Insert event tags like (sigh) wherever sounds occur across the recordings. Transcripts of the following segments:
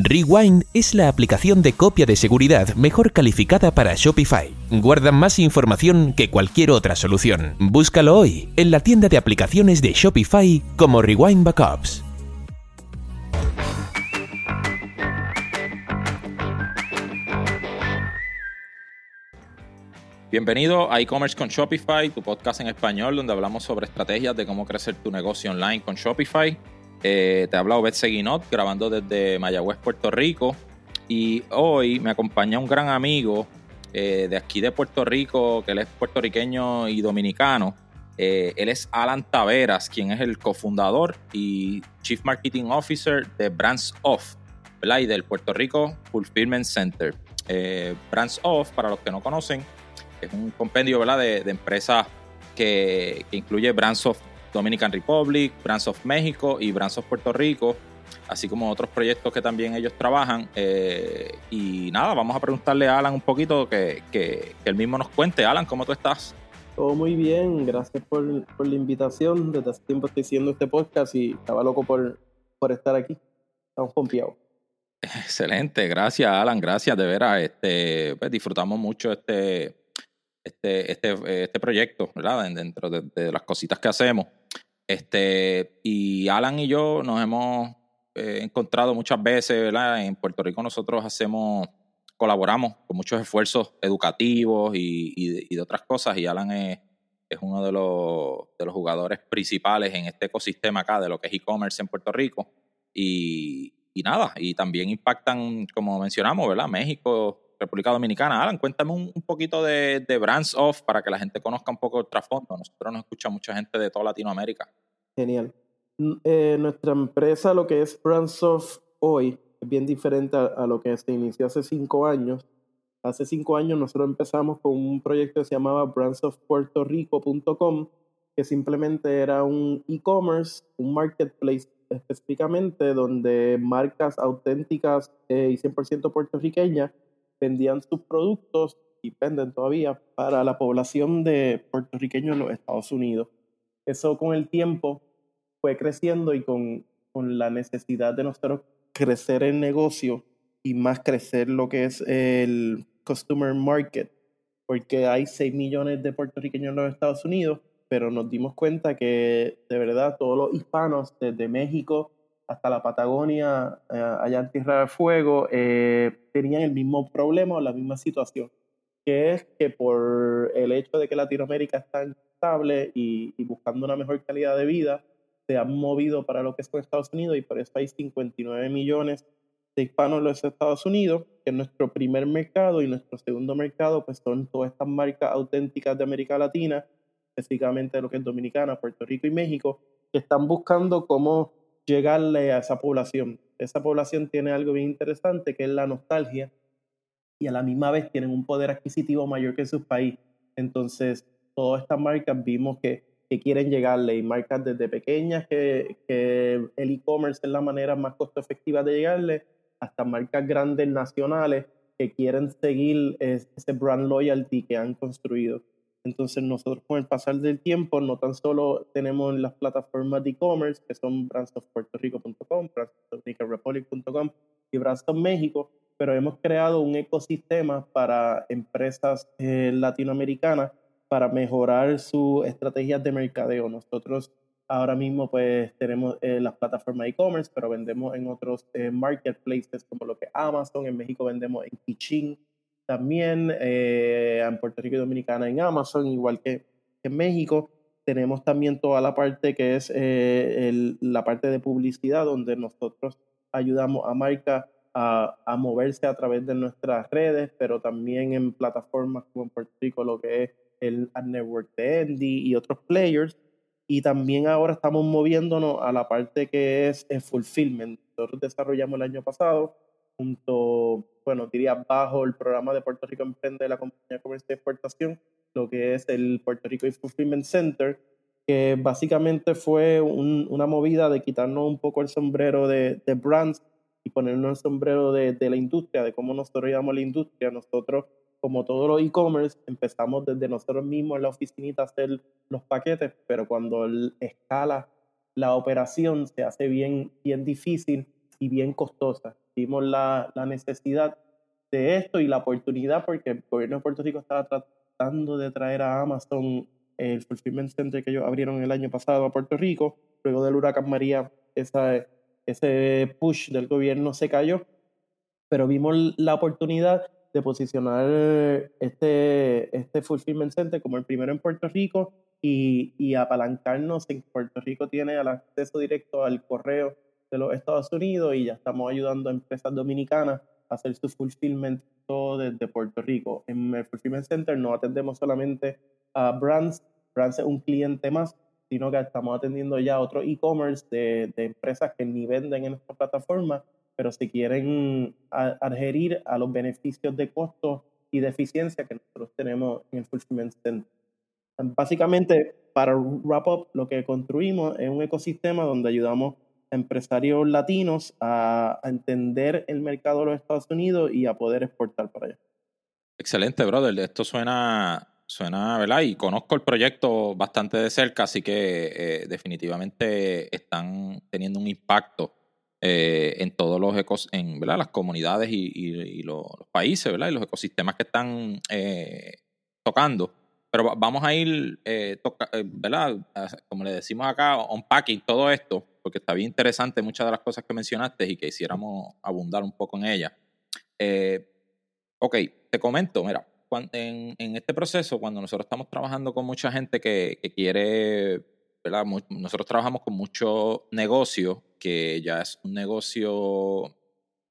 Rewind es la aplicación de copia de seguridad mejor calificada para Shopify. Guarda más información que cualquier otra solución. Búscalo hoy en la tienda de aplicaciones de Shopify como Rewind Backups. Bienvenido a e-commerce con Shopify, tu podcast en español donde hablamos sobre estrategias de cómo crecer tu negocio online con Shopify. Eh, te habla Obed Seguinot, grabando desde Mayagüez, Puerto Rico. Y hoy me acompaña un gran amigo eh, de aquí de Puerto Rico, que él es puertorriqueño y dominicano. Eh, él es Alan Taveras, quien es el cofundador y Chief Marketing Officer de Brands Off, ¿verdad? Y del Puerto Rico Fulfillment Center. Brands Off, para los que no conocen, es un compendio ¿verdad? De, empresas que, que, incluye Brands Off Dominican Republic, Brands of México y Brands of Puerto Rico, así como otros proyectos que también ellos trabajan. Eh, y nada, vamos a preguntarle a Alan un poquito que, que, él mismo nos cuente. Alan, ¿cómo tú estás? Todo muy bien, gracias por, la invitación. Desde hace tiempo estoy haciendo este podcast y estaba loco por, por estar aquí. Estamos confiados. Excelente, gracias Alan, gracias de veras. Este, pues, disfrutamos mucho este, este, este, este proyecto, ¿verdad? Dentro de, las cositas que hacemos. Este, y Alan y yo nos hemos eh, encontrado muchas veces, ¿verdad? En Puerto Rico nosotros hacemos, colaboramos con muchos esfuerzos educativos y, de, otras cosas, y Alan es, es uno de los, de los jugadores principales en este ecosistema acá de lo que es e-commerce en Puerto Rico. Y, y nada, y también impactan, como mencionamos, ¿verdad? México, República Dominicana. Alan, cuéntame un, poquito de, de, Brands Off para que la gente conozca un poco el trasfondo. Nosotros nos escucha mucha gente de toda Latinoamérica. Genial. Eh, nuestra empresa, lo que es Brands Off hoy, es bien diferente a, lo que se inició hace cinco años. Hace cinco años nosotros empezamos con un proyecto que se llamaba brandsofpuertorico.com, que simplemente era un e-commerce, un marketplace específicamente, donde marcas auténticas eh, y 100% puertorriqueñas vendían sus productos y venden todavía para la población de puertorriqueños en los Estados Unidos. Eso con el tiempo fue creciendo y con, con la necesidad de nosotros crecer el negocio y más crecer lo que es el customer market, porque hay 6 millones de puertorriqueños en los Estados Unidos, pero nos dimos cuenta que de verdad todos los hispanos, desde México hasta la Patagonia, eh, allá en Tierra del Fuego, eh, tenían el mismo problema o la misma situación, que es que por el hecho de que Latinoamérica está estable y, buscando una mejor calidad de vida, se han movido para lo que es Estados Unidos y por eso hay 59 millones de hispanos en los Estados Unidos, que es nuestro primer mercado y nuestro segundo mercado, pues son todas estas marcas auténticas de América Latina, específicamente lo que es Dominicana, Puerto Rico y México, que están buscando cómo llegarle a esa población. Esa población tiene algo bien interesante que es la nostalgia y a la misma vez tienen un poder adquisitivo mayor que en sus países. Entonces, todas estas marcas vimos que, quieren llegarle y marcas desde pequeñas que, que el e-commerce es la manera más costo efectiva de llegarle hasta marcas grandes nacionales que quieren seguir ese brand loyalty que han construido. Entonces nosotros con el pasar del tiempo no tan solo tenemos las plataformas de e-commerce que son brandsofpuertorico.com, brandsofdominicanrepublic.com y Brands pero hemos creado un ecosistema para empresas eh, latinoamericanas para mejorar sus estrategias de mercadeo. Nosotros ahora mismo pues tenemos eh, las plataformas e-commerce, pero vendemos en otros eh, marketplaces como lo que Amazon, en México vendemos en Kichin, también eh, en Puerto Rico y Dominicana en Amazon, igual que, en México. Tenemos también toda la parte que es eh, la parte de publicidad, donde nosotros ayudamos a marcas a, a, moverse a través de nuestras redes, pero también en plataformas como en Puerto Rico, lo que es el Network de Andy y otros players. Y también ahora estamos moviéndonos a la parte que es el fulfillment. Nosotros desarrollamos el año pasado junto, bueno, diría bajo el programa de Puerto Rico Emprende de la Compañía de Comercio y Exportación, lo que es el Puerto Rico Fulfillment Center, que básicamente fue una movida de quitarnos un poco el sombrero de, de brands y ponernos el sombrero de, de, la industria, de cómo nosotros llamamos la industria. Nosotros, como todos los e-commerce, empezamos desde nosotros mismos en la oficinita a hacer los paquetes, pero cuando escala la operación se hace bien, bien difícil y bien costosas. Vimos la, la necesidad de esto y la oportunidad porque el gobierno de Puerto Rico estaba tratando de traer a Amazon el fulfillment center que ellos abrieron el año pasado a Puerto Rico. Luego del huracán María, esa, ese push del gobierno se cayó, pero vimos la oportunidad de posicionar este, este fulfillment center como el primero en Puerto Rico y, y apalancarnos en Puerto Rico tiene el acceso directo al correo de los Estados Unidos y ya estamos ayudando a empresas dominicanas a hacer su fulfillment todo desde Puerto Rico. En el Fulfillment Center no atendemos solamente a brands, brands es un cliente más, sino que estamos atendiendo ya otro e-commerce de, de, empresas que ni venden en nuestra plataforma, pero si quieren adherir a los beneficios de costo y de eficiencia que nosotros tenemos en el Fulfillment Center. Básicamente, para wrap up, lo que construimos es un ecosistema donde ayudamos empresarios latinos a, entender el mercado de los Estados Unidos y a poder exportar para allá. Excelente, brother. Esto suena Suena, ¿verdad? Y conozco el proyecto bastante de cerca, así que eh, definitivamente están teniendo un impacto eh, en todos los ecos, en las comunidades y, los, países, ¿verdad? Y los ecosistemas que están eh, tocando. Pero vamos a ir, ¿verdad? Como le decimos acá, unpacking todo esto, porque está bien interesante muchas de las cosas que mencionaste y que quisiéramos abundar un poco en ellas. ok, te comento, mira, en, este proceso, cuando nosotros estamos trabajando con mucha gente que, quiere, ¿verdad? nosotros trabajamos con mucho negocio, que ya es un negocio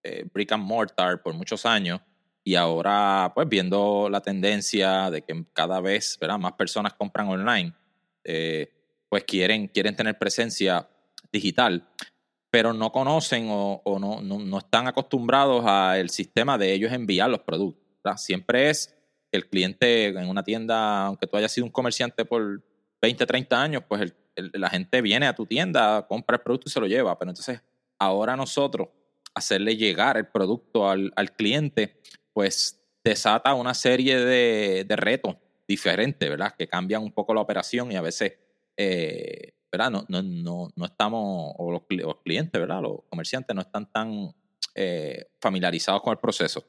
eh, brick and mortar por muchos años, y ahora, pues viendo la tendencia de que cada vez más personas compran online, eh, pues quieren, quieren tener presencia digital, pero no conocen o, no, no, no, están acostumbrados al sistema de ellos enviar los productos. Siempre es el cliente en una tienda, aunque tú hayas sido un comerciante por 20, 30 años, pues la gente viene a tu tienda, compra el producto y se lo lleva. Pero entonces ahora nosotros hacerle llegar el producto al, cliente, pues desata una serie de, retos diferentes, ¿verdad? Que cambian un poco la operación y a veces, eh, ¿verdad? No, no, no, no estamos, o los, clientes, ¿verdad? Los comerciantes no están tan eh, familiarizados con el proceso.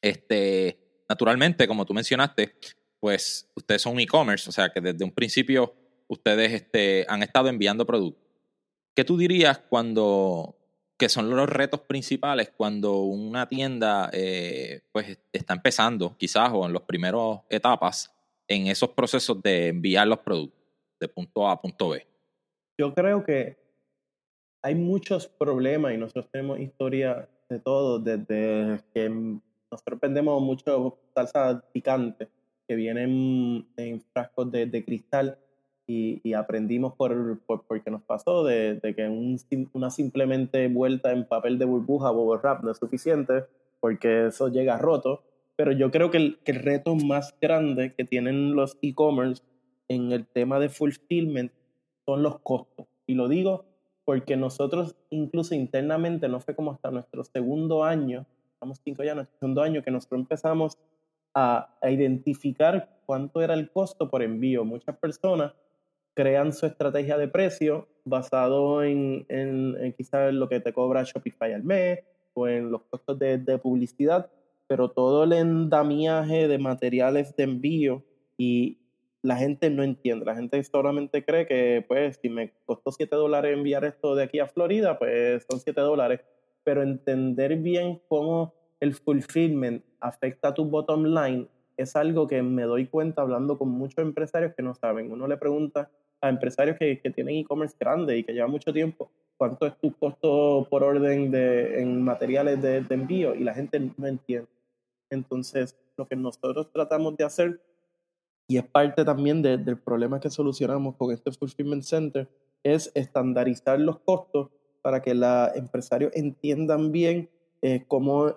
Este, Naturalmente, como tú mencionaste, pues ustedes son e-commerce, o sea que desde un principio ustedes este, han estado enviando productos. ¿Qué tú dirías cuando, que son los retos principales cuando una tienda eh, pues está empezando, quizás, o en las primeras etapas, en esos procesos de enviar los productos de punto A a punto B? Yo creo que hay muchos problemas y nosotros tenemos historia de todo, desde que nosotros vendemos mucho salsa picante que vienen en frascos de, de cristal y, y, aprendimos por, por, porque nos pasó de, de que un, una simplemente vuelta en papel de burbuja o wrap no es suficiente porque eso llega roto. Pero yo creo que el, que el reto más grande que tienen los e-commerce en el tema de fulfillment son los costos. Y lo digo porque nosotros incluso internamente, no fue como hasta nuestro segundo año, estamos cinco ya, nuestro segundo año, que nosotros empezamos a, a, identificar cuánto era el costo por envío. Muchas personas crean su estrategia de precio basado en, en, quizás lo que te cobra Shopify al mes o en los costos de, de publicidad, pero todo el endamiaje de materiales de envío y la gente no entiende. La gente solamente cree que, pues, si me costó 7 dólares enviar esto de aquí a Florida, pues son 7 dólares pero entender bien cómo el fulfillment afecta a tu bottom line es algo que me doy cuenta hablando con muchos empresarios que no saben. Uno le pregunta a empresarios que, que tienen e-commerce grande y que llevan mucho tiempo, ¿cuánto es tu costo por orden de, en materiales de, envío? Y la gente no entiende. Entonces, lo que nosotros tratamos de hacer, y es parte también de, del problema que solucionamos con este Fulfillment Center, es estandarizar los costos para que los empresarios entiendan bien eh, cómo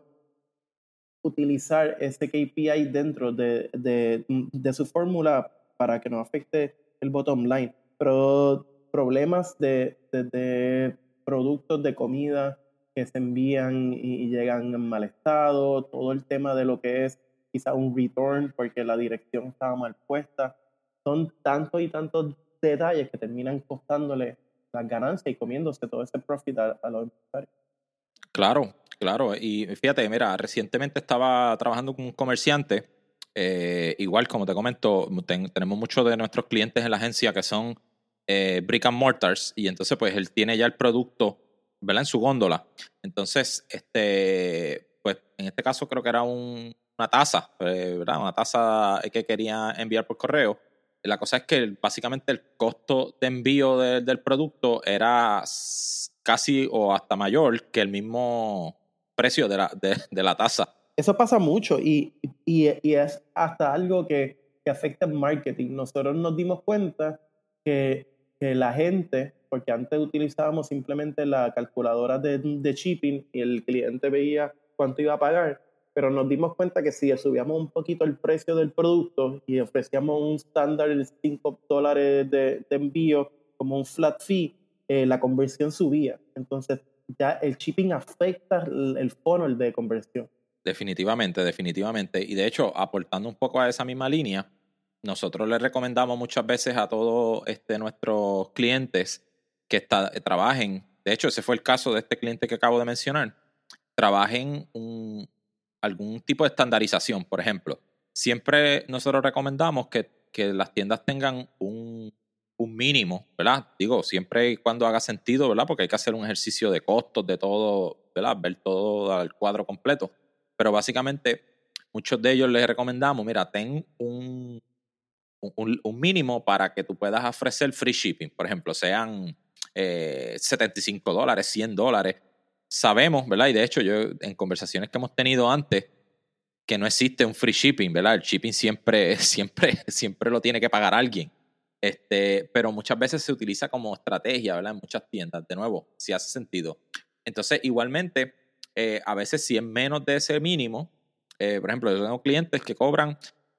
utilizar ese KPI dentro de, de, de su fórmula para que no afecte el bottom line. Pero problemas de, de, productos de comida que se envían y, llegan en mal estado, todo el tema de lo que es quizá un return porque la dirección estaba mal puesta, son tantos y tantos detalles que terminan costándole las ganancias y comiéndose todo ese profit a, los empresarios. Claro, claro. Y fíjate, mira, recientemente estaba trabajando con un comerciante. Eh, igual, como te comento, tenemos muchos de nuestros clientes en la agencia que son eh, brick and mortars y entonces pues él tiene ya el producto, ¿verdad? En su góndola. Entonces, este, pues en este caso creo que era una taza, eh, ¿verdad? Una taza que quería enviar por correo. La cosa es que básicamente el costo de envío del producto era casi o hasta mayor que el mismo precio de la, de, la tasa. Eso pasa mucho y, es hasta algo que, afecta el marketing. Nosotros nos dimos cuenta que, la gente, porque antes utilizábamos simplemente la calculadora de, de shipping y el cliente veía cuánto iba a pagar, pero nos dimos cuenta que si subíamos un poquito el precio del producto y ofrecíamos un estándar de 5 dólares de, envío como un flat fee, eh, la conversión subía. Entonces, ya el shipping afecta el, funnel de conversión. Definitivamente, definitivamente. Y de hecho, aportando un poco a esa misma línea, nosotros le recomendamos muchas veces a todos este, nuestros clientes que trabajen, de hecho ese fue el caso de este cliente que acabo de mencionar, trabajen un, algún tipo de estandarización, por ejemplo. Siempre nosotros recomendamos que, las tiendas tengan un, un mínimo, ¿verdad? Digo, siempre y cuando haga sentido, ¿verdad? Porque hay que hacer un ejercicio de costos, de todo, ¿verdad? Ver todo el cuadro completo. Pero básicamente, muchos de ellos les recomendamos, mira, ten un, un, mínimo para que tú puedas ofrecer free shipping. Por ejemplo, sean 75 eh, dólares, 100 dólares. Sabemos, ¿verdad? Y de hecho, yo en conversaciones que hemos tenido antes, que no existe un free shipping, ¿verdad? El shipping siempre, (laughs) siempre, siempre lo tiene que pagar alguien. Este, pero muchas veces se utiliza como estrategia, ¿verdad? En muchas tiendas, de nuevo, si hace sentido. Entonces, igualmente, eh, a veces si es menos de ese mínimo, eh, por ejemplo, yo tengo clientes que cobran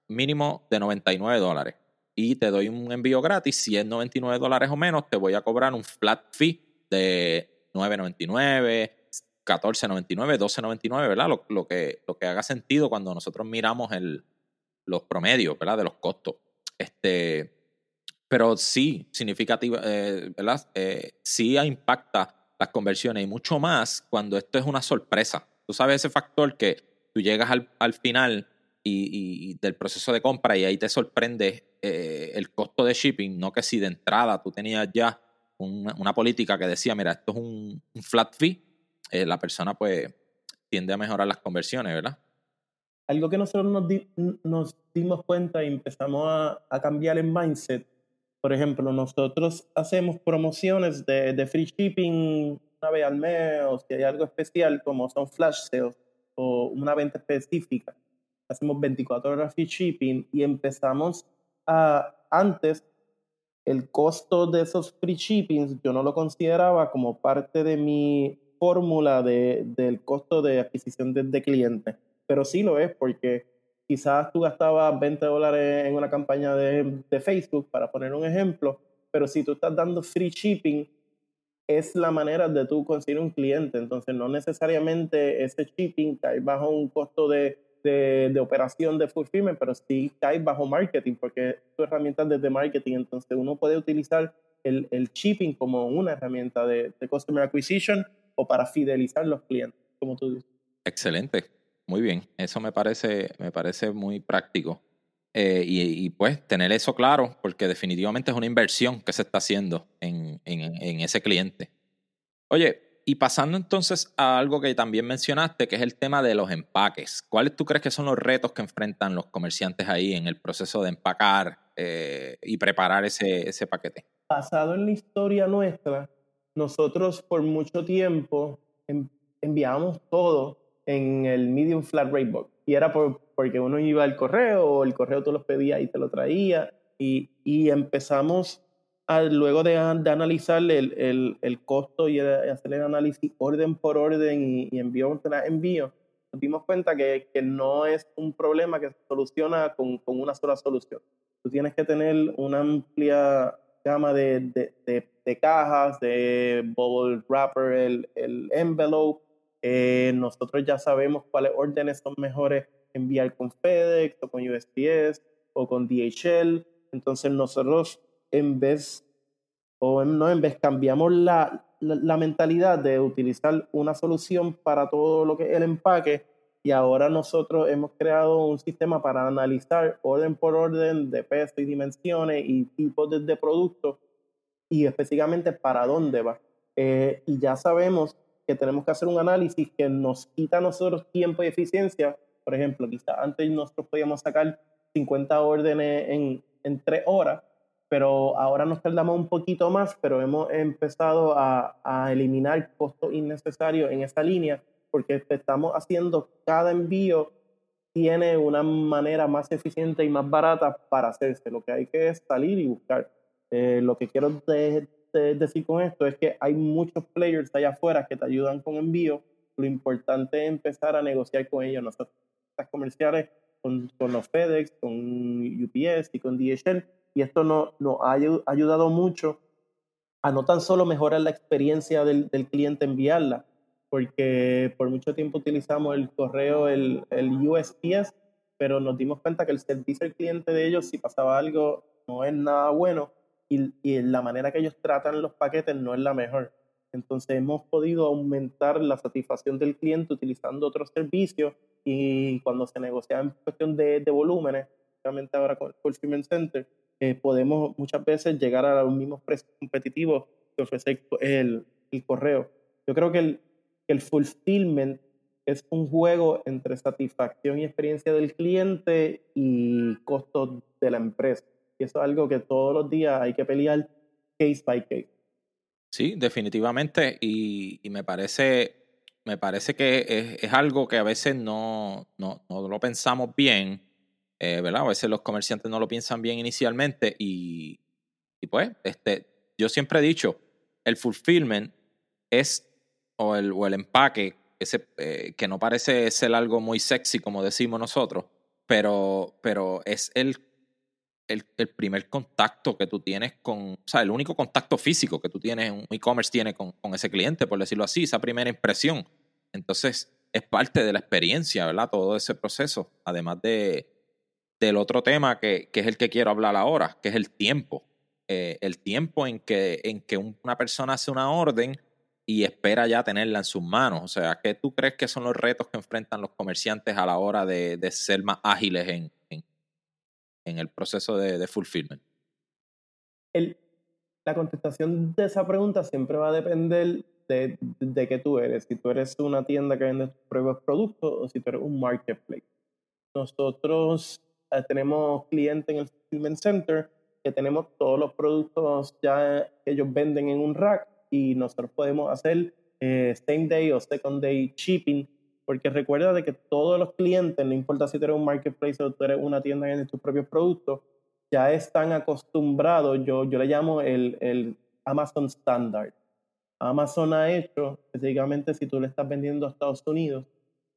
mínimo de 99 dólares y te doy un envío gratis. Si es 99 dólares o menos, te voy a cobrar un flat fee de 9.99, 14.99, 12.99, ¿verdad? Lo, que, lo que haga sentido cuando nosotros miramos el, los promedios, ¿verdad? De los costos. Este, pero sí, significativa, eh, ¿verdad? Eh, sí impacta las conversiones y mucho más cuando esto es una sorpresa. Tú sabes ese factor que tú llegas al, al final y, del proceso de compra y ahí te sorprende eh, el costo de shipping, no que si de entrada tú tenías ya una, política que decía, mira, esto es un, flat fee, la persona pues tiende a mejorar las conversiones, ¿verdad? Algo que nosotros nos, nos dimos cuenta y empezamos a, a cambiar el mindset por ejemplo, nosotros hacemos promociones de, de, free shipping una vez al mes o si hay algo especial como son flash sales o una venta específica. Hacemos 24 horas free shipping y empezamos a, antes, el costo de esos free shippings yo no lo consideraba como parte de mi fórmula de, del costo de adquisición de, de cliente, pero sí lo es porque quizás tú gastabas 20 dólares en una campaña de, Facebook, para poner un ejemplo, pero si tú estás dando free shipping, es la manera de tú conseguir un cliente. Entonces, no necesariamente ese shipping cae bajo un costo de, de, operación de fulfillment, pero sí cae bajo marketing, porque tu herramienta desde marketing. Entonces, uno puede utilizar el, el shipping como una herramienta de customer acquisition o para fidelizar los clientes, como tú dices. Excelente. Muy bien, eso me parece, me parece muy práctico. Eh, y, pues tener eso claro, porque definitivamente es una inversión que se está haciendo en, en, ese cliente. Oye, y pasando entonces a algo que también mencionaste, que es el tema de los empaques. ¿Cuáles tú crees que son los retos que enfrentan los comerciantes ahí en el proceso de empacar eh, y preparar ese, ese paquete? Basado en la historia nuestra, nosotros por mucho tiempo enviamos todo en el medium flat rate box. Y era por, porque uno iba al correo, o el correo tú los pedías y te lo traía. Y, y empezamos a, luego de, de analizar el, el, el, costo y hacer el análisis orden por orden y, y envío tras envío, nos dimos cuenta que, que, no es un problema que se soluciona con, con, una sola solución. Tú tienes que tener una amplia gama de, de, de, cajas, de bubble wrapper, el, el envelope, eh, nosotros ya sabemos cuáles órdenes son mejores enviar con FedEx o con USPS o con DHL. Entonces nosotros en vez o no, en vez cambiamos la, la, mentalidad de utilizar una solución para todo lo que es el empaque y ahora nosotros hemos creado un sistema para analizar orden por orden de peso y dimensiones y tipos de, de productos y específicamente para dónde va. Eh, y ya sabemos que tenemos que hacer un análisis que nos quita a nosotros tiempo y eficiencia. Por ejemplo, quizás antes nosotros podíamos sacar 50 órdenes en, en tres horas, pero ahora nos tardamos un poquito más, pero hemos empezado a, a eliminar costos innecesarios en esa línea porque estamos haciendo cada envío tiene una manera más eficiente y más barata para hacerse. Lo que hay que es salir y buscar. Eh, lo que quiero decir con esto es que hay muchos players allá afuera que te ayudan con envío. Lo importante es empezar a negociar con ellos. Nosotros, las comerciales con, con los FedEx, con UPS y con DHL. Y esto nos no ha ayudado mucho a no tan solo mejorar la experiencia del, del cliente enviarla, porque por mucho tiempo utilizamos el correo, el, el USPS, pero nos dimos cuenta que el servicio al cliente de ellos, si pasaba algo, no es nada bueno y, y la manera que ellos tratan los paquetes no es la mejor. Entonces hemos podido aumentar la satisfacción del cliente utilizando otros servicios y cuando se negocia en cuestión de, de volúmenes, especialmente ahora con el Fulfillment Center, eh, podemos muchas veces llegar a los mismos precios competitivos que ofrece el, el correo. Yo creo que el, el fulfillment es un juego entre satisfacción y experiencia del cliente y costo de la empresa. Y eso es algo que todos los días hay que pelear case by case. Sí, definitivamente. Y, me parece, me parece que es, algo que a veces no, no, lo pensamos bien, eh, ¿verdad? A veces los comerciantes no lo piensan bien inicialmente. Y, y pues, este, yo siempre he dicho, el fulfillment es o el, o el empaque, ese, eh, que no parece ser algo muy sexy como decimos nosotros, pero, pero es el, el, el, primer contacto que tú tienes con, o sea, el único contacto físico que tú tienes, un e-commerce tiene con, con ese cliente, por decirlo así, esa primera impresión. Entonces, es parte de la experiencia, ¿verdad? Todo ese proceso, además de, del otro tema que, que es el que quiero hablar ahora, que es el tiempo. Eh, el tiempo en que, en que una persona hace una orden y espera ya tenerla en sus manos. O sea, ¿qué tú crees que son los retos que enfrentan los comerciantes a la hora de, de ser más ágiles en, en, el proceso de, de fulfillment? La contestación de esa pregunta siempre va a depender de, de, qué tú eres. Si tú eres una tienda que vende tus propios productos o si tú eres un marketplace. Nosotros eh, tenemos clientes en el fulfillment center que tenemos todos los productos ya que ellos venden en un rack y nosotros podemos hacer eh, same day o second day shipping, porque recuerda de que todos los clientes, no importa si tú eres un marketplace o tú eres una tienda que vende tus propios productos, ya están acostumbrados, yo, yo le llamo el, el Amazon Standard. Amazon ha hecho, específicamente si tú le estás vendiendo a Estados Unidos,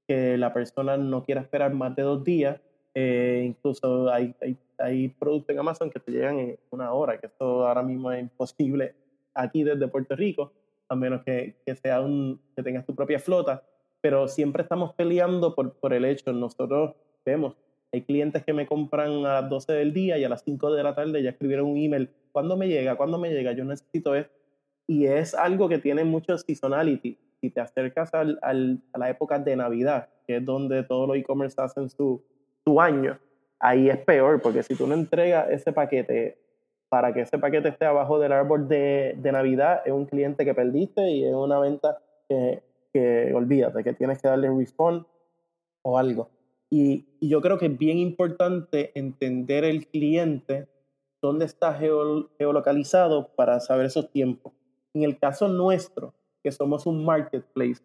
que la persona no quiera esperar más de dos días. Eh, incluso hay, hay, hay, productos en Amazon que te llegan en una hora, que esto ahora mismo es imposible aquí desde Puerto Rico, a menos que, que, sea un, que tengas tu propia flota, pero siempre estamos peleando por, por el hecho, nosotros vemos, hay clientes que me compran a las 12 del día y a las 5 de la tarde ya escribieron un email, ¿cuándo me llega? ¿Cuándo me llega? Yo necesito esto. Y es algo que tiene mucho seasonality. Si te acercas al, al, a la época de Navidad, que es donde todos los e-commerce hacen su, su año, ahí es peor, porque si tú no entregas ese paquete para que ese paquete esté abajo del árbol de, de Navidad, es un cliente que perdiste y es una venta que, que olvídate, que tienes que darle refund o algo. Y, yo creo que es bien importante entender el cliente, dónde está geolocalizado para saber esos tiempos. En el caso nuestro, que somos un marketplace,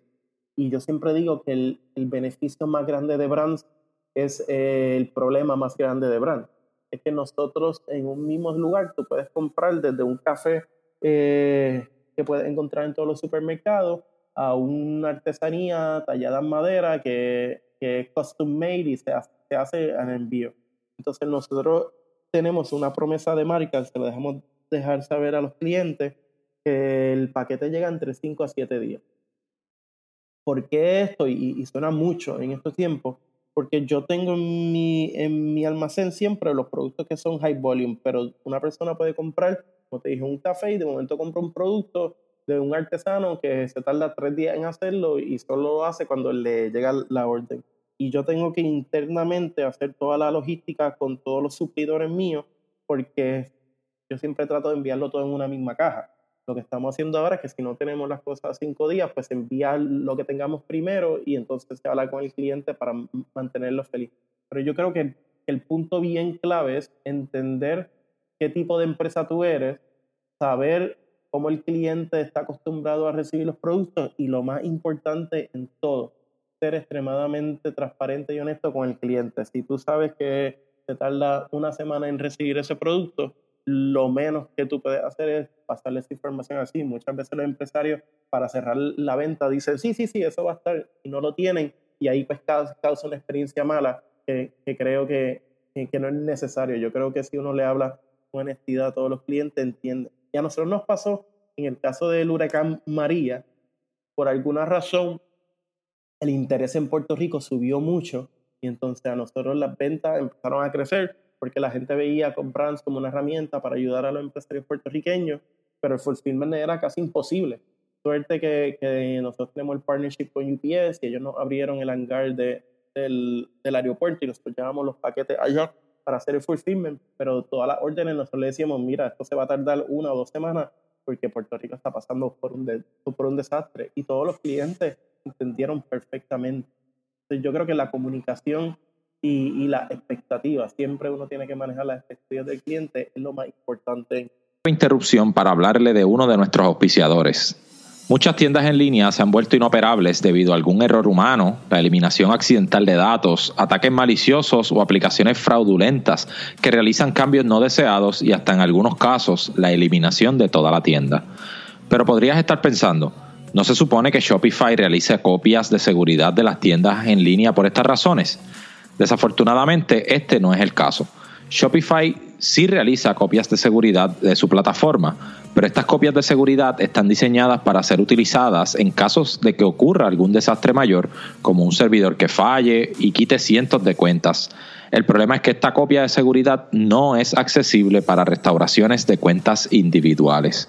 y yo siempre digo que el, beneficio más grande de Brands es el problema más grande de Brands es que nosotros en un mismo lugar tú puedes comprar desde un café eh, que puedes encontrar en todos los supermercados a una artesanía tallada en madera que, que es custom made y se hace, se hace en envío. Entonces nosotros tenemos una promesa de marca, se lo dejamos dejar saber a los clientes que el paquete llega entre 5 a 7 días. ¿Por qué esto? Y, y suena mucho en estos tiempos porque yo tengo en mi, en mi almacén siempre los productos que son high volume, pero una persona puede comprar como te dije, un café y de momento compro un producto de un artesano que se tarda tres días en hacerlo y solo lo hace cuando le llega la orden. Y yo tengo que internamente hacer toda la logística con todos los suplidores míos porque yo siempre trato de enviarlo todo en una misma caja. Lo que estamos haciendo ahora es que si no tenemos las cosas cinco días, pues enviar lo que tengamos primero y entonces se habla con el cliente para mantenerlo feliz. Pero yo creo que el punto bien clave es entender qué tipo de empresa tú eres, saber cómo el cliente está acostumbrado a recibir los productos y lo más importante en todo, ser extremadamente transparente y honesto con el cliente. Si tú sabes que te tarda una semana en recibir ese producto, lo menos que tú puedes hacer es pasarle esa información así. Muchas veces los empresarios para cerrar la venta dicen, sí, sí, sí, eso va a estar y no lo tienen y ahí pues causa una experiencia mala que, creo que, que, no es necesario. Yo creo que si uno le habla con honestidad a todos los clientes, entiende. Y a nosotros nos pasó en el caso del huracán María, por alguna razón, el interés en Puerto Rico subió mucho y entonces a nosotros las ventas empezaron a crecer porque la gente veía comprar como una herramienta para ayudar a los empresarios puertorriqueños, pero el fulfillment era casi imposible. Suerte que, nosotros tenemos el partnership con UPS y ellos nos abrieron el hangar de, del, del, aeropuerto y nosotros llevamos los paquetes allá para hacer el fulfillment, pero todas las órdenes nosotros le decíamos, mira, esto se va a tardar una o dos semanas porque Puerto Rico está pasando por un, por un desastre y todos los clientes entendieron perfectamente. Entonces yo creo que la comunicación y, y la expectativa, siempre uno tiene que manejar las expectativas del cliente, es lo más importante. Interrupción para hablarle de uno de nuestros auspiciadores. Muchas tiendas en línea se han vuelto inoperables debido a algún error humano, la eliminación accidental de datos, ataques maliciosos o aplicaciones fraudulentas que realizan cambios no deseados y hasta en algunos casos la eliminación de toda la tienda. Pero podrías estar pensando, ¿no se supone que Shopify realice copias de seguridad de las tiendas en línea por estas razones? Desafortunadamente, este no es el caso. Shopify sí realiza copias de seguridad de su plataforma, pero estas copias de seguridad están diseñadas para ser utilizadas en casos de que ocurra algún desastre mayor, como un servidor que falle y quite cientos de cuentas. El problema es que esta copia de seguridad no es accesible para restauraciones de cuentas individuales.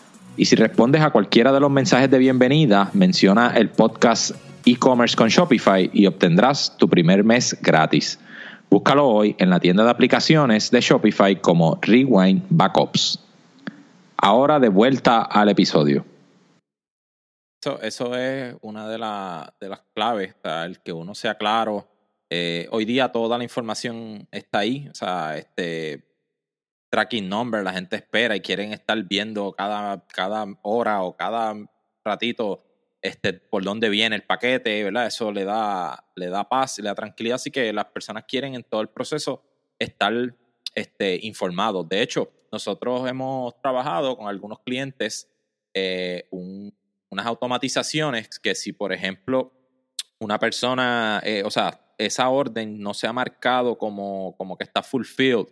y si respondes a cualquiera de los mensajes de bienvenida, menciona el podcast e-commerce con Shopify y obtendrás tu primer mes gratis. Búscalo hoy en la tienda de aplicaciones de Shopify como Rewind Backups. Ahora de vuelta al episodio. Eso, es una de, de las claves, el que uno sea claro. Eh, hoy día toda la información está ahí, o sea, este tracking number, la gente espera y quieren estar viendo cada, cada hora o cada ratito este, por dónde viene el paquete, ¿verdad? Eso le da, le da paz, le da tranquilidad, así que las personas quieren en todo el proceso estar este, informados. De hecho, nosotros hemos trabajado con algunos clientes eh, unas automatizaciones que si, por ejemplo, una persona, eh, o sea, esa orden no se ha marcado como, como que está fulfilled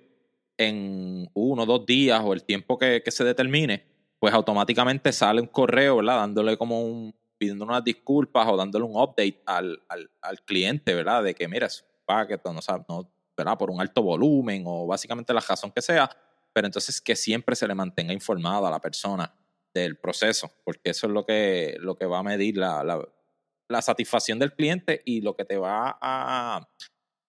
en uno o dos días o el tiempo que, que se determine, pues automáticamente sale un correo, ¿verdad? Dándole como un, pidiendo unas disculpas o dándole un update al, al, al cliente, ¿verdad? De que, mira, es paquete, no, no, ¿verdad? Por un alto volumen o básicamente la razón que sea, pero entonces que siempre se le mantenga informada a la persona del proceso, porque eso es lo que, lo que va a medir la, la, la satisfacción del cliente y lo que te va a,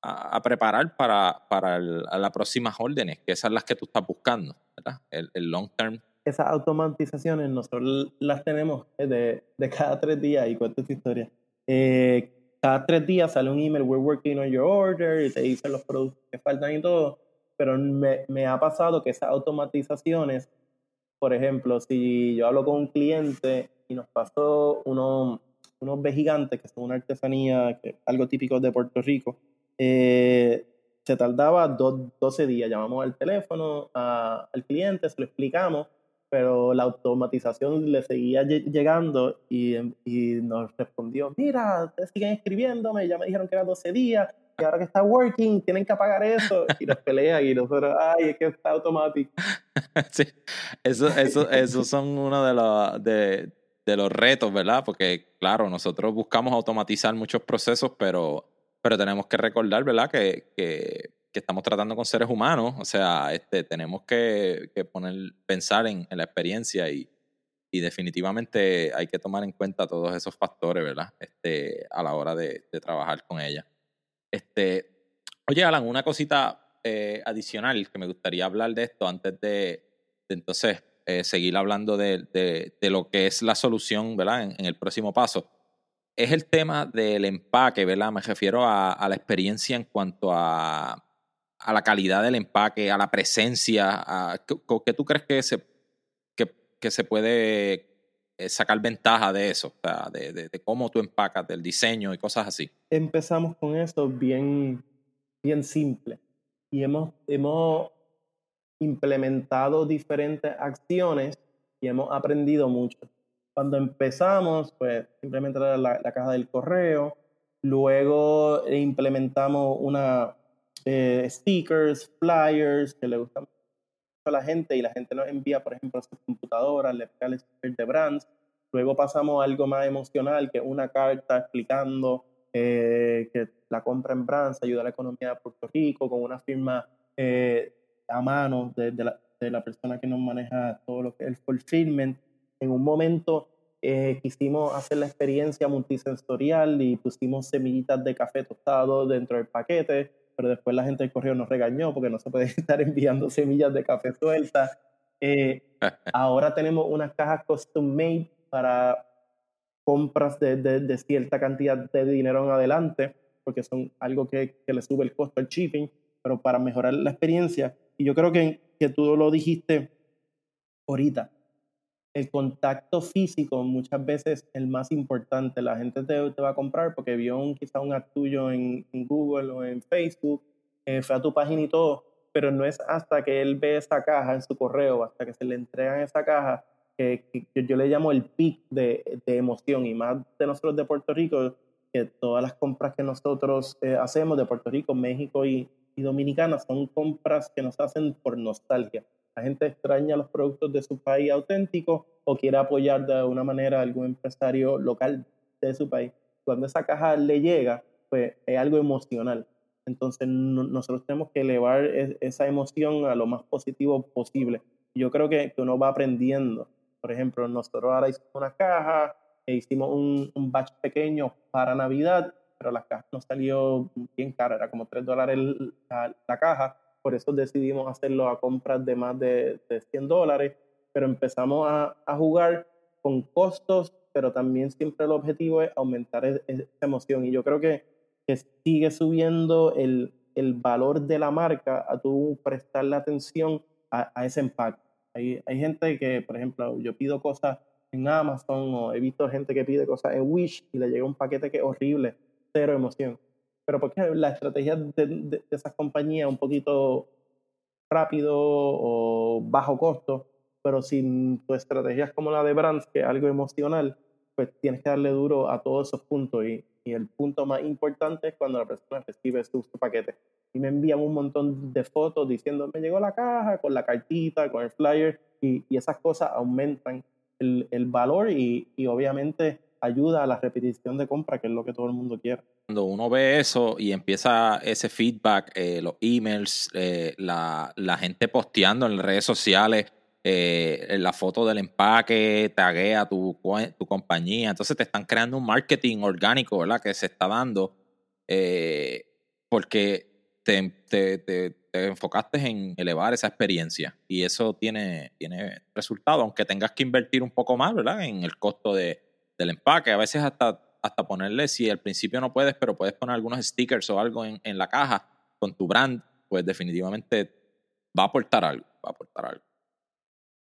a, preparar para, para las próximas órdenes, que esas son las que tú estás buscando, ¿verdad? El, el long term esas automatizaciones nosotros las tenemos de, de cada tres días y cuento esta historia. Eh, cada tres días sale un email, we're working on your order, y te dicen los productos que faltan y todo, pero me, me ha pasado que esas automatizaciones, por ejemplo, si yo hablo con un cliente y nos pasó unos, unos vejigantes, que son una artesanía, que, algo típico de Puerto Rico, eh, se tardaba dos, 12 días. Llamamos al teléfono al cliente, se lo explicamos pero la automatización le seguía llegando y, y, nos respondió, mira, ustedes siguen escribiéndome, ya me dijeron que eran 12 días, y ahora que está working, tienen que apagar eso, y nos pelean y nosotros, ay, es que está automático. (laughs) sí, eso, eso, eso son uno de los, de, de los retos, ¿verdad? Porque, claro, nosotros buscamos automatizar muchos procesos, pero, pero tenemos que recordar, ¿verdad? Que, que que estamos tratando con seres humanos, o sea, este, tenemos que, que poner, pensar en, la experiencia y, y, definitivamente hay que tomar en cuenta todos esos factores, ¿verdad? Este, a la hora de, de trabajar con ella. Este, oye, Alan, una cosita eh, adicional que me gustaría hablar de esto antes de, entonces eh, seguir hablando de, de, lo que es la solución, ¿verdad? En, en, el próximo paso. Es el tema del empaque, ¿verdad? Me refiero a, la experiencia en cuanto a a la calidad del empaque, a la presencia, a, ¿qué, tú crees que se, que, se puede eh, sacar ventaja de eso, o sea, de, de, cómo tú empacas, del diseño y cosas así? Empezamos con eso bien, bien simple y hemos, hemos implementado diferentes acciones y hemos aprendido mucho. Cuando empezamos, pues simplemente era la, la caja del correo, luego implementamos una, eh, stickers, flyers que le gustan a la gente y la gente nos envía, por ejemplo, a sus computadoras, le pega stickers de brands. Luego pasamos a algo más emocional, que es una carta explicando eh, que la compra en brands ayuda a la economía de Puerto Rico con una firma eh, a mano de, de, la, de, la, persona que nos maneja todo lo que es el fulfillment. En un momento quisimos hacer la experiencia multisensorial y pusimos semillitas de café tostado dentro del paquete pero después la gente del correo nos regañó porque no se puede (laughs) estar enviando semillas de café sueltas. Eh, (laughs) ahora tenemos unas cajas custom made para compras de, de, cierta cantidad de dinero en adelante, porque son algo que, que, le sube el costo al shipping, pero para mejorar la experiencia. Y yo creo que, que tú lo dijiste ahorita, el contacto físico muchas veces es el más importante. La gente te, te va a comprar porque vio un, quizá un ad tuyo en, Google o en Facebook, eh, fue a tu página y todo, pero no es hasta que él ve esa caja en su correo, hasta que se le entregan esa caja, que, yo le llamo el pic de, de, emoción y más de nosotros de Puerto Rico, que todas las compras que nosotros eh, hacemos de Puerto Rico, México y, y Dominicana son compras que nos hacen por nostalgia la gente extraña los productos de su país auténtico o quiere apoyar de alguna manera a algún empresario local de su país. Cuando esa caja le llega, pues es algo emocional. Entonces nosotros tenemos que elevar esa emoción a lo más positivo posible. Yo creo que, que uno va aprendiendo. Por ejemplo, nosotros ahora hicimos una caja, e hicimos un, un batch pequeño para Navidad, pero la caja nos salió bien cara, era como 3 dólares la, la caja por eso decidimos hacerlo a compras de más de, de 100 dólares, pero empezamos a, a, jugar con costos, pero también siempre el objetivo es aumentar esa emoción. Y yo creo que, que sigue subiendo el, el, valor de la marca a tú prestarle atención a, a ese empaque. Hay, hay gente que, por ejemplo, yo pido cosas en Amazon o he visto gente que pide cosas en Wish y le llega un paquete que es horrible, cero emoción pero porque la estrategia de, de, esas compañías un poquito rápido o bajo costo, pero si tu estrategia es como la de Brands, que es algo emocional, pues tienes que darle duro a todos esos puntos y, y el punto más importante es cuando la persona recibe su, paquete. Y me envían un montón de fotos diciendo, me llegó la caja con la cartita, con el flyer, y, y esas cosas aumentan el, el valor y, y obviamente ayuda a la repetición de compra, que es lo que todo el mundo quiere. Cuando uno ve eso y empieza ese feedback, eh, los emails, eh, la, gente posteando en las redes sociales, eh, la foto del empaque, taguea tu, tu compañía, entonces te están creando un marketing orgánico, ¿verdad? Que se está dando porque te, te, te, enfocaste en elevar esa experiencia y eso tiene, tiene resultado, aunque tengas que invertir un poco más, ¿verdad? En el costo de, del empaque. A veces hasta, hasta ponerle, si al principio no puedes, pero puedes poner algunos stickers o algo en, en la caja con tu brand, pues definitivamente va a aportar algo, va a aportar algo.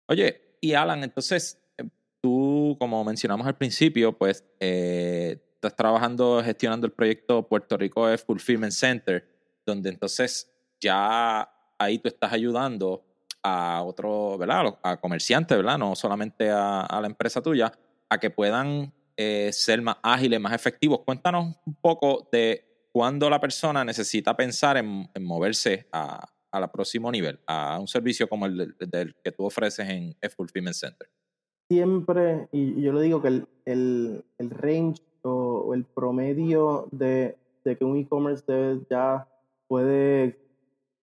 Oye, y Alan, entonces eh, tú, como mencionamos al principio, pues eh, estás trabajando, gestionando el proyecto Puerto Rico Fulfillment Center, donde entonces ya ahí tú estás ayudando a otros, ¿verdad? A comerciantes, ¿verdad? No solamente a, la empresa tuya, a que puedan eh, ser más ágiles, más efectivos. Cuéntanos un poco de cuándo la persona necesita pensar en, moverse a, al próximo nivel, a un servicio como el del, que tú ofreces en Fulfillment Center. Siempre, y yo le digo que el, el, el range o, el promedio de, de que un e-commerce ya puede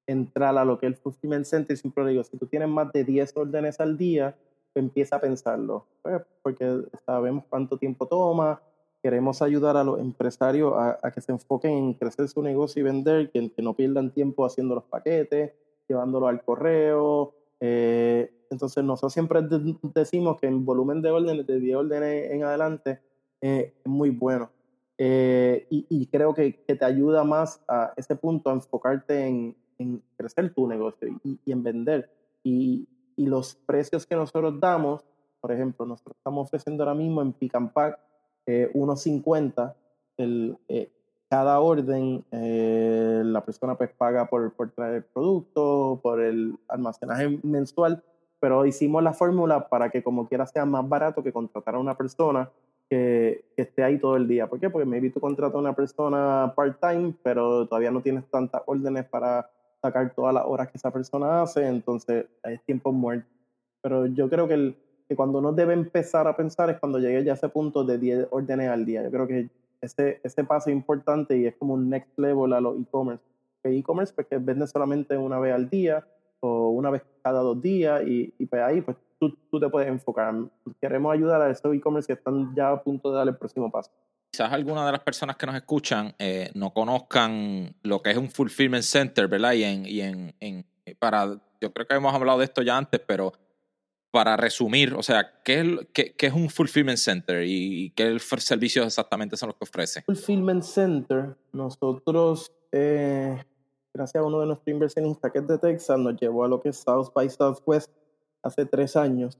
entrar a lo que es el Fulfillment Center, siempre le digo, si tú tienes más de 10 órdenes al día, empieza a pensarlo, pues, porque sabemos cuánto tiempo toma, queremos ayudar a los empresarios a, que se enfoquen en crecer su negocio y vender, que, que no pierdan tiempo haciendo los paquetes, llevándolo al correo. Eh, entonces nosotros siempre decimos que en volumen de órdenes, de 10 órdenes en adelante, eh, es muy bueno. Eh, y, creo que, que, te ayuda más a ese punto a enfocarte en, en crecer tu negocio y, y en vender. Y, y, los precios que nosotros damos, por ejemplo, nosotros estamos ofreciendo ahora mismo en Pick and Pack eh, 1.50 el, eh, cada orden eh, la persona pues paga por, por traer el producto, por el almacenaje mensual, pero hicimos la fórmula para que como quiera sea más barato que contratar a una persona que, que, esté ahí todo el día. ¿Por qué? Porque maybe tú contratas a una persona part-time, pero todavía no tienes tantas órdenes para sacar todas las horas que esa persona hace, entonces es tiempo muerto. Pero yo creo que el, cuando uno debe empezar a pensar es cuando llegue ya a ese punto de 10 órdenes al día. Yo creo que ese, ese paso es importante y es como un next level a los e-commerce. E-commerce porque pues, vende solamente una vez al día o una vez cada dos días y, y pues ahí pues tú, tú, te puedes enfocar. Queremos ayudar a esos e-commerce que están ya a punto de dar el próximo paso. Quizás algunas de las personas que nos escuchan eh, no conozcan lo que es un fulfillment center, ¿verdad? Y en, y en, en para, yo creo que hemos hablado de esto ya antes, pero para resumir, o sea, ¿qué es, qué, qué es un Fulfillment Center y, qué servicios exactamente son los que ofrece? Fulfillment Center, nosotros, eh, gracias a uno de nuestros inversionistas que es de Texas, nos llevó a lo que es South by Southwest hace tres años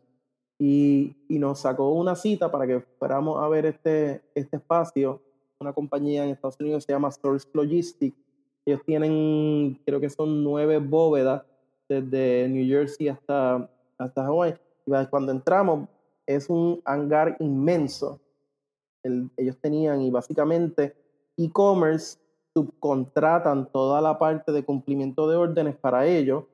y, y nos sacó una cita para que fuéramos a ver este, este espacio. Una compañía en Estados Unidos se llama Source Logistics. Ellos tienen, creo que son nueve bóvedas desde New Jersey hasta hasta Hawái. Cuando entramos, es un hangar inmenso. ellos tenían, y básicamente e-commerce subcontratan toda la parte de cumplimiento de órdenes para ellos.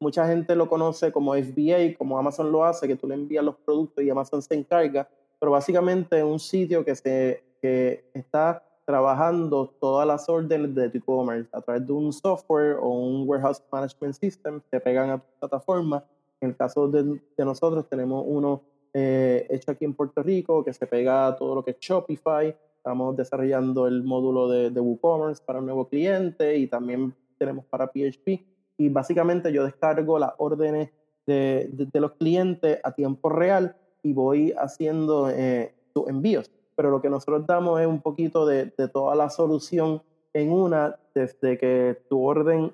Mucha gente lo conoce como FBA, como Amazon lo hace, que tú le envías los productos y Amazon se encarga, pero básicamente es un sitio que, se, que está trabajando todas las órdenes de tu e-commerce a través de un software o un warehouse management system que pegan a tu plataforma en el caso de, nosotros tenemos uno eh, hecho aquí en Puerto Rico que se pega a todo lo que es Shopify. Estamos desarrollando el módulo de, de WooCommerce para un nuevo cliente y también tenemos para PHP. Y básicamente yo descargo las órdenes de, de, los clientes a tiempo real y voy haciendo eh, sus envíos. Pero lo que nosotros damos es un poquito de, de toda la solución en una, desde que tu orden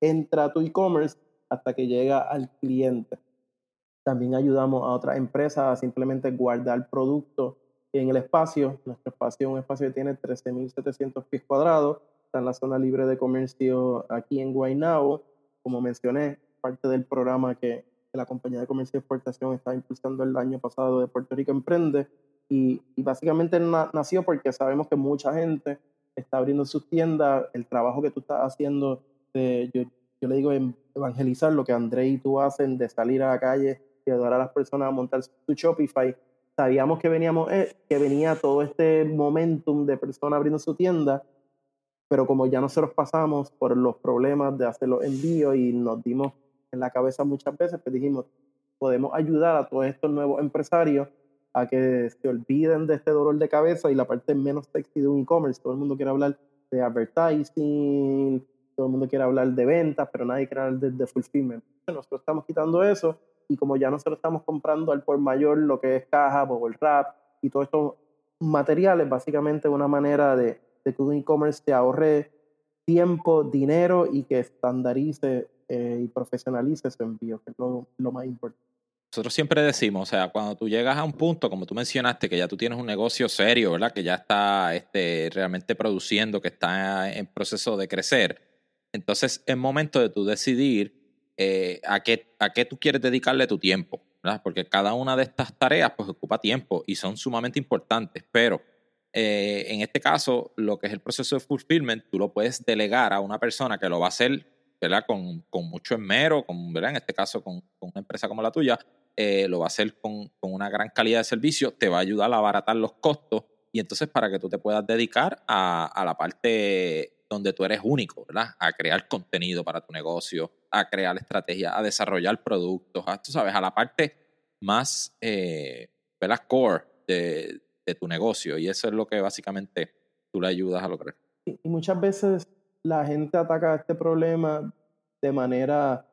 entra a tu e-commerce hasta que llega al cliente. También ayudamos a otras empresas a simplemente guardar productos en el espacio. Nuestro espacio es un espacio que tiene 13.700 pies cuadrados. Está en la zona libre de comercio aquí en Guaynabo. Como mencioné, parte del programa que, la compañía de comercio y exportación está impulsando el año pasado de Puerto Rico Emprende. Y, básicamente nació porque sabemos que mucha gente está abriendo sus tiendas. El trabajo que tú estás haciendo, de, yo, le digo evangelizar lo que André y tú hacen de salir a la calle y ayudar a las personas a montar su Shopify. Sabíamos que veníamos, eh, que venía todo este momentum de personas abriendo su tienda, pero como ya nosotros pasamos por los problemas de hacer los envíos y nos dimos en la cabeza muchas veces, pues dijimos, podemos ayudar a todos estos nuevos empresarios a que se olviden de este dolor de cabeza y la parte menos sexy de un e-commerce. Todo el mundo quiere hablar de advertising, todo el mundo quiere hablar de ventas, pero nadie quiere hablar de, fulfillment. Nosotros estamos quitando eso y como ya nosotros estamos comprando al por mayor lo que es caja, el Wrap y todos estos materiales, básicamente una manera de, que un e-commerce te ahorre tiempo, dinero y que estandarice eh, y profesionalice su envío, que es lo, lo más importante. Nosotros siempre decimos, o sea, cuando tú llegas a un punto, como tú mencionaste, que ya tú tienes un negocio serio, ¿verdad? Que ya está este, realmente produciendo, que está en proceso de crecer, entonces es momento de tú decidir eh, a, qué, a qué tú quieres dedicarle tu tiempo, ¿verdad? Porque cada una de estas tareas pues ocupa tiempo y son sumamente importantes, pero eh, en este caso, lo que es el proceso de fulfillment, tú lo puedes delegar a una persona que lo va a hacer ¿verdad? Con, con mucho esmero, con, ¿verdad? en este caso con, con una empresa como la tuya, eh, lo va a hacer con, con, una gran calidad de servicio, te va a ayudar a abaratar los costos y entonces para que tú te puedas dedicar a, a la parte donde tú eres único, ¿verdad? A crear contenido para tu negocio, a crear estrategias, a desarrollar productos, a, sabes, a la parte más, eh, ¿verdad? Core de, de tu negocio y eso es lo que básicamente tú le ayudas a lograr. Y muchas veces la gente ataca este problema de manera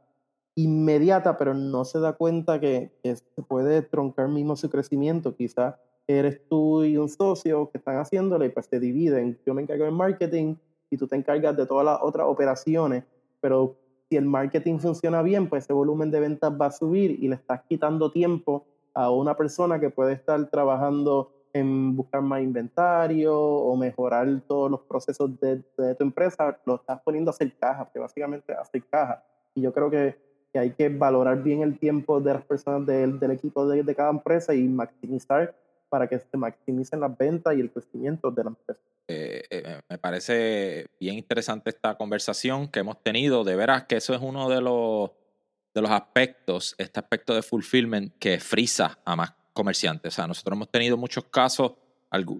inmediata, pero no se da cuenta que, se puede troncar mismo su crecimiento. Quizás eres tú y un socio que están haciéndolo y pues se dividen. Yo me encargo del marketing y tú te encargas de todas las otras operaciones, pero si el marketing funciona bien, pues ese volumen de ventas va a subir y le estás quitando tiempo a una persona que puede estar trabajando en buscar más inventario o mejorar todos los procesos de, tu empresa, lo estás poniendo a hacer caja, que básicamente hacer caja. Y yo creo que, que, hay que valorar bien el tiempo de las personas del, del equipo de, de, cada empresa y maximizar para que se maximicen las ventas y el crecimiento de la empresa. Eh, eh, me parece bien interesante esta conversación que hemos tenido. De veras que eso es uno de los, de los aspectos, este aspecto de fulfillment que frisa a más comerciantes. O sea, nosotros hemos tenido muchos casos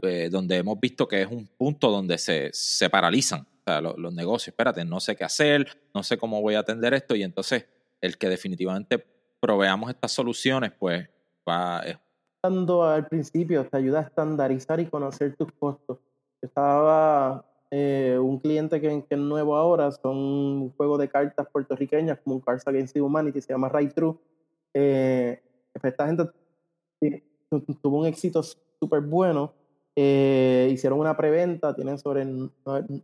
eh, donde hemos visto que es un punto donde se, se paralizan los, negocios. Espérate, no sé qué hacer, no sé cómo voy a atender esto y entonces el que definitivamente proveamos estas soluciones, pues va... Dando al principio, te ayuda a estandarizar y conocer tus costos. estaba eh, un cliente que, que, es nuevo ahora, son un juego de cartas puertorriqueñas como un Cards Against Humanity, se llama Right True. Eh, pues esta gente tuvo un éxito súper bueno. Eh, hicieron una preventa, tienen sobre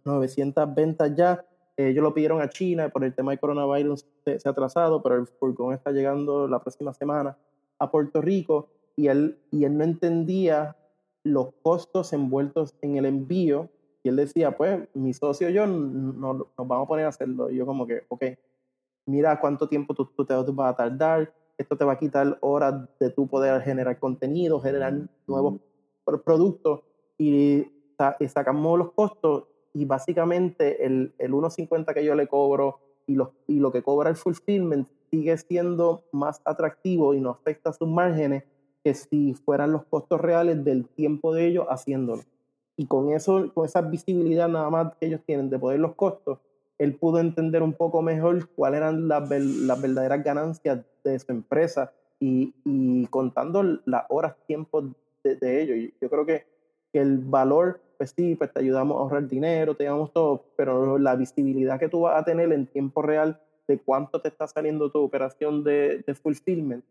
900 ventas ya. Eh, ellos lo pidieron a China, por el tema del coronavirus se, ha atrasado, pero el furgón está llegando la próxima semana a Puerto Rico y él, y él no entendía los costos envueltos en el envío. Y él decía, pues mi socio y yo no, nos vamos a poner a hacerlo. Y yo como que, ok, mira cuánto tiempo tú, tú te vas a tardar, esto te va a quitar horas de tu poder generar contenido, generar nuevos productos y, sacamos los costos y básicamente el, el 1.50 que yo le cobro y lo, y lo que cobra el fulfillment sigue siendo más atractivo y no afecta sus márgenes que si fueran los costos reales del tiempo de ellos haciéndolo. Y con eso, con esa visibilidad nada más que ellos tienen de poder los costos, él pudo entender un poco mejor cuáles eran las, las verdaderas ganancias de su empresa y, y contando las horas, tiempo de, de ello. Yo creo que, el valor, pues sí, pues te ayudamos a ahorrar dinero, te llevamos todo, pero la visibilidad que tú vas a tener en tiempo real de cuánto te está saliendo tu operación de, de fulfillment,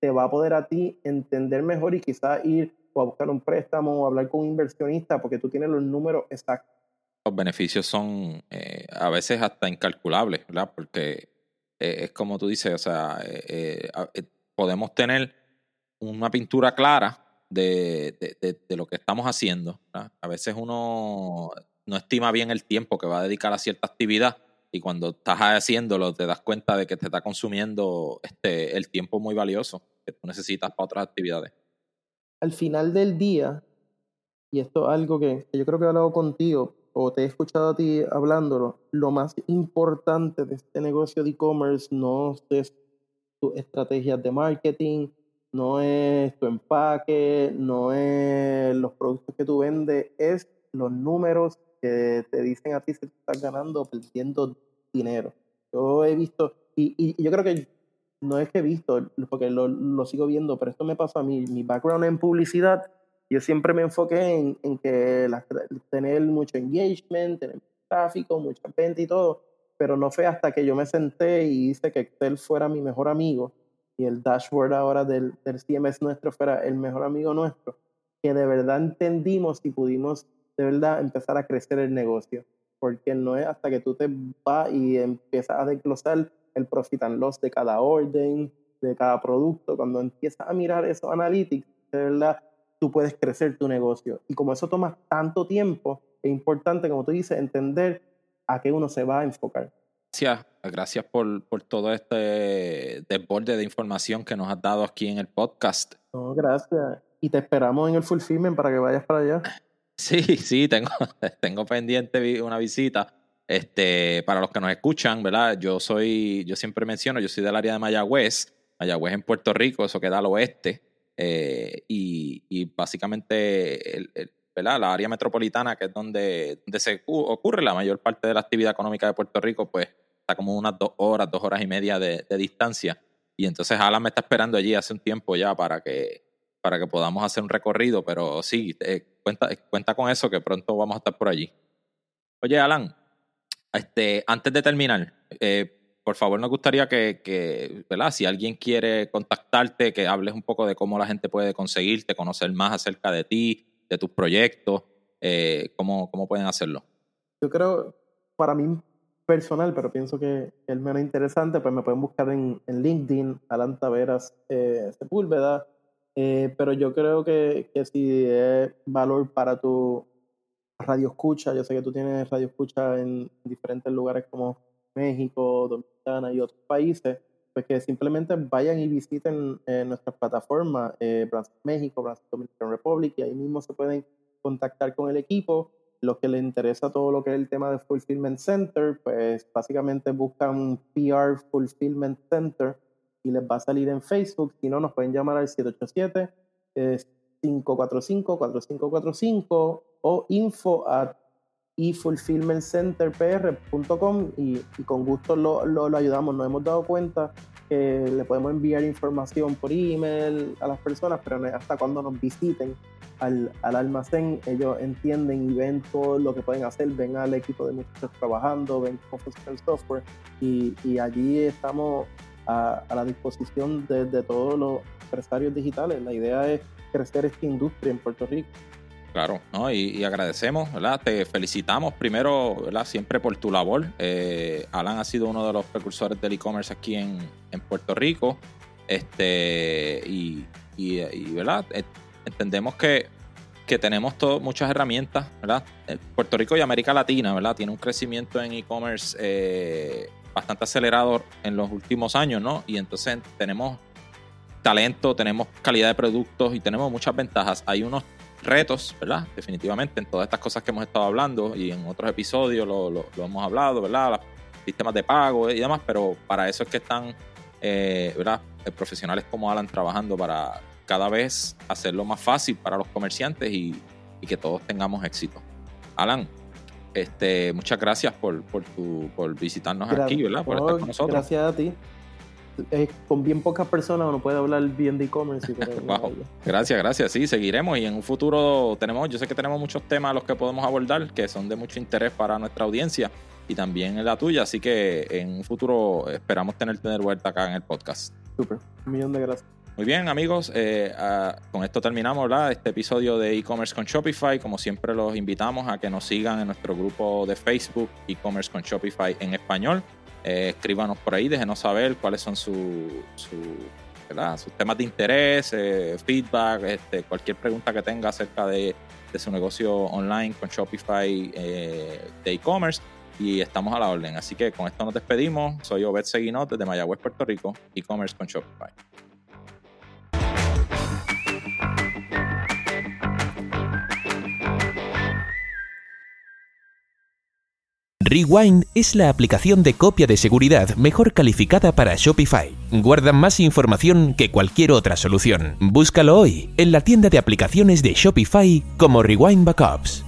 te va a poder a ti entender mejor y quizás ir o a buscar un préstamo o hablar con un inversionista porque tú tienes los números exactos los beneficios son eh, a veces hasta incalculables, ¿verdad? Porque eh, es como tú dices, o sea, eh, podemos tener una pintura clara de, de, lo que estamos haciendo. A veces uno no estima bien el tiempo que va a dedicar a cierta actividad y cuando estás haciéndolo te das cuenta de que te está consumiendo este, el tiempo muy valioso que tú necesitas para otras actividades. Al final del día, y esto es algo que yo creo que he hablado contigo, o te he escuchado a ti hablándolo, lo más importante de este negocio de e-commerce no es tu estrategias de marketing, no es tu empaque, no es los productos que tú vendes, es los números que te dicen a ti si estás ganando o perdiendo dinero. Yo he visto, y, y, yo creo que no es que he visto, porque lo, lo sigo viendo, pero esto me pasó a mí, mi background en publicidad yo siempre me enfoqué en, en que tener mucho engagement, tener tráfico, mucha venta y todo, pero no fue hasta que yo me senté y hice que Excel fuera mi mejor amigo y el dashboard ahora del, del CMS nuestro fuera el mejor amigo nuestro, que de verdad entendimos y pudimos de verdad empezar a crecer el negocio. Porque no es hasta que tú te vas y empiezas a desglosar el profit and loss de cada orden, de cada producto, cuando empiezas a mirar esos analytics, de verdad tú puedes crecer tu negocio. Y como eso toma tanto tiempo, es importante, como tú dices, entender a qué uno se va a enfocar. gracias, gracias por, por todo este desborde de información que nos has dado aquí en el podcast. No, gracias. Y te esperamos en el Fulfillment para que vayas para allá. (laughs) Sí, sí, tengo, (laughs) tengo pendiente una visita. Este, para los que nos escuchan, ¿verdad? Yo soy, yo siempre menciono, yo soy del área de Mayagüez, Mayagüez en Puerto Rico, eso queda al oeste. Eh, y, básicamente la área metropolitana, que es donde, se ocurre la mayor parte de la actividad económica de Puerto Rico, pues está como unas dos horas, dos horas y media de, distancia. Y entonces Alan me está esperando allí hace un tiempo ya para que, para que podamos hacer un recorrido, pero sí, eh, cuenta, cuenta con eso que pronto vamos a estar por allí. Oye, Alan, este, antes de terminar, eh, por favor nos gustaría que, que, ¿verdad? Si alguien quiere contactarte, que hables un poco de cómo la gente puede conseguirte, conocer más acerca de ti, de tus proyectos, eh, ¿cómo, ¿cómo pueden hacerlo? Yo creo, para mí personal, pero pienso que el menos interesante, pues me pueden buscar en, en LinkedIn, Alan Taveras eh, Sepúlveda, eh, pero yo creo que, que si es valor para tu radio escucha, yo sé que tú tienes radio escucha en diferentes lugares como México, Dominicana y otros países, pues que simplemente vayan y visiten eh, nuestras plataformas, eh, México, Brasil, Dominican Republic, y ahí mismo se pueden contactar con el equipo. Los que les interesa todo lo que es el tema de Fulfillment Center, pues básicamente buscan PR Fulfillment Center y les va a salir en Facebook. Si no, nos pueden llamar al 787 545-4545 o info at efulfillmentcenterpr.com y, y, con gusto lo, lo, lo, ayudamos. Nos hemos dado cuenta que le podemos enviar información por email a las personas, pero hasta cuando nos visiten al, al, almacén, ellos entienden y ven todo lo que pueden hacer, ven al equipo de muchachos trabajando, ven cómo funciona el software y, y allí estamos a, a la disposición de, de todos los empresarios digitales. La idea es crecer esta industria en Puerto Rico. Claro, ¿no? Y, agradecemos, ¿verdad? Te felicitamos primero, ¿verdad? Siempre por tu labor. Eh, Alan ha sido uno de los precursores del e-commerce aquí en, en, Puerto Rico. Este, y, y, ¿verdad? Eh, entendemos que, que tenemos todo, muchas herramientas, ¿verdad? Eh, Puerto Rico y América Latina, ¿verdad? Tiene un crecimiento en e-commerce eh, bastante acelerado en los últimos años, ¿no? Y entonces tenemos talento, tenemos calidad de productos y tenemos muchas ventajas. Hay unos retos, ¿verdad? Definitivamente en todas estas cosas que hemos estado hablando y en otros episodios lo, lo, lo hemos hablado, ¿verdad? Los sistemas de pago y demás, pero para eso es que están, eh, ¿verdad? Eh, profesionales como Alan trabajando para cada vez hacerlo más fácil para los comerciantes y, y que todos tengamos éxito. Alan, este, muchas gracias por, por, tu, por visitarnos gracias. aquí, ¿verdad? Por estar con nosotros. Gracias a ti eh, con bien pocas personas uno puede hablar bien de e-commerce. (laughs) wow. Gracias, gracias. Sí, seguiremos y en un futuro tenemos, yo sé que tenemos muchos temas a los que podemos abordar que son de mucho interés para nuestra audiencia y también en la tuya, así que en un futuro esperamos tenerte de vuelta acá en el podcast. Súper, un millón de gracias. Muy bien, amigos, eh, con esto terminamos ¿verdad? este episodio de e-commerce con Shopify. Como siempre, los invitamos a que nos sigan en nuestro grupo de Facebook, e-commerce con Shopify en español. Eh, escríbanos por ahí, déjenos saber cuáles son sus su, sus temas de interés, eh, feedback, este, cualquier pregunta que tenga acerca de, de su negocio online con Shopify eh, de e-commerce. Y estamos a la orden. Así que con esto nos despedimos. Soy Obed Seguinot desde Mayagüez, Puerto Rico, e-commerce con Shopify. Rewind es la aplicación de copia de seguridad mejor calificada para Shopify. Guarda más información que cualquier otra solución. Búscalo hoy en la tienda de aplicaciones de Shopify como Rewind Backups.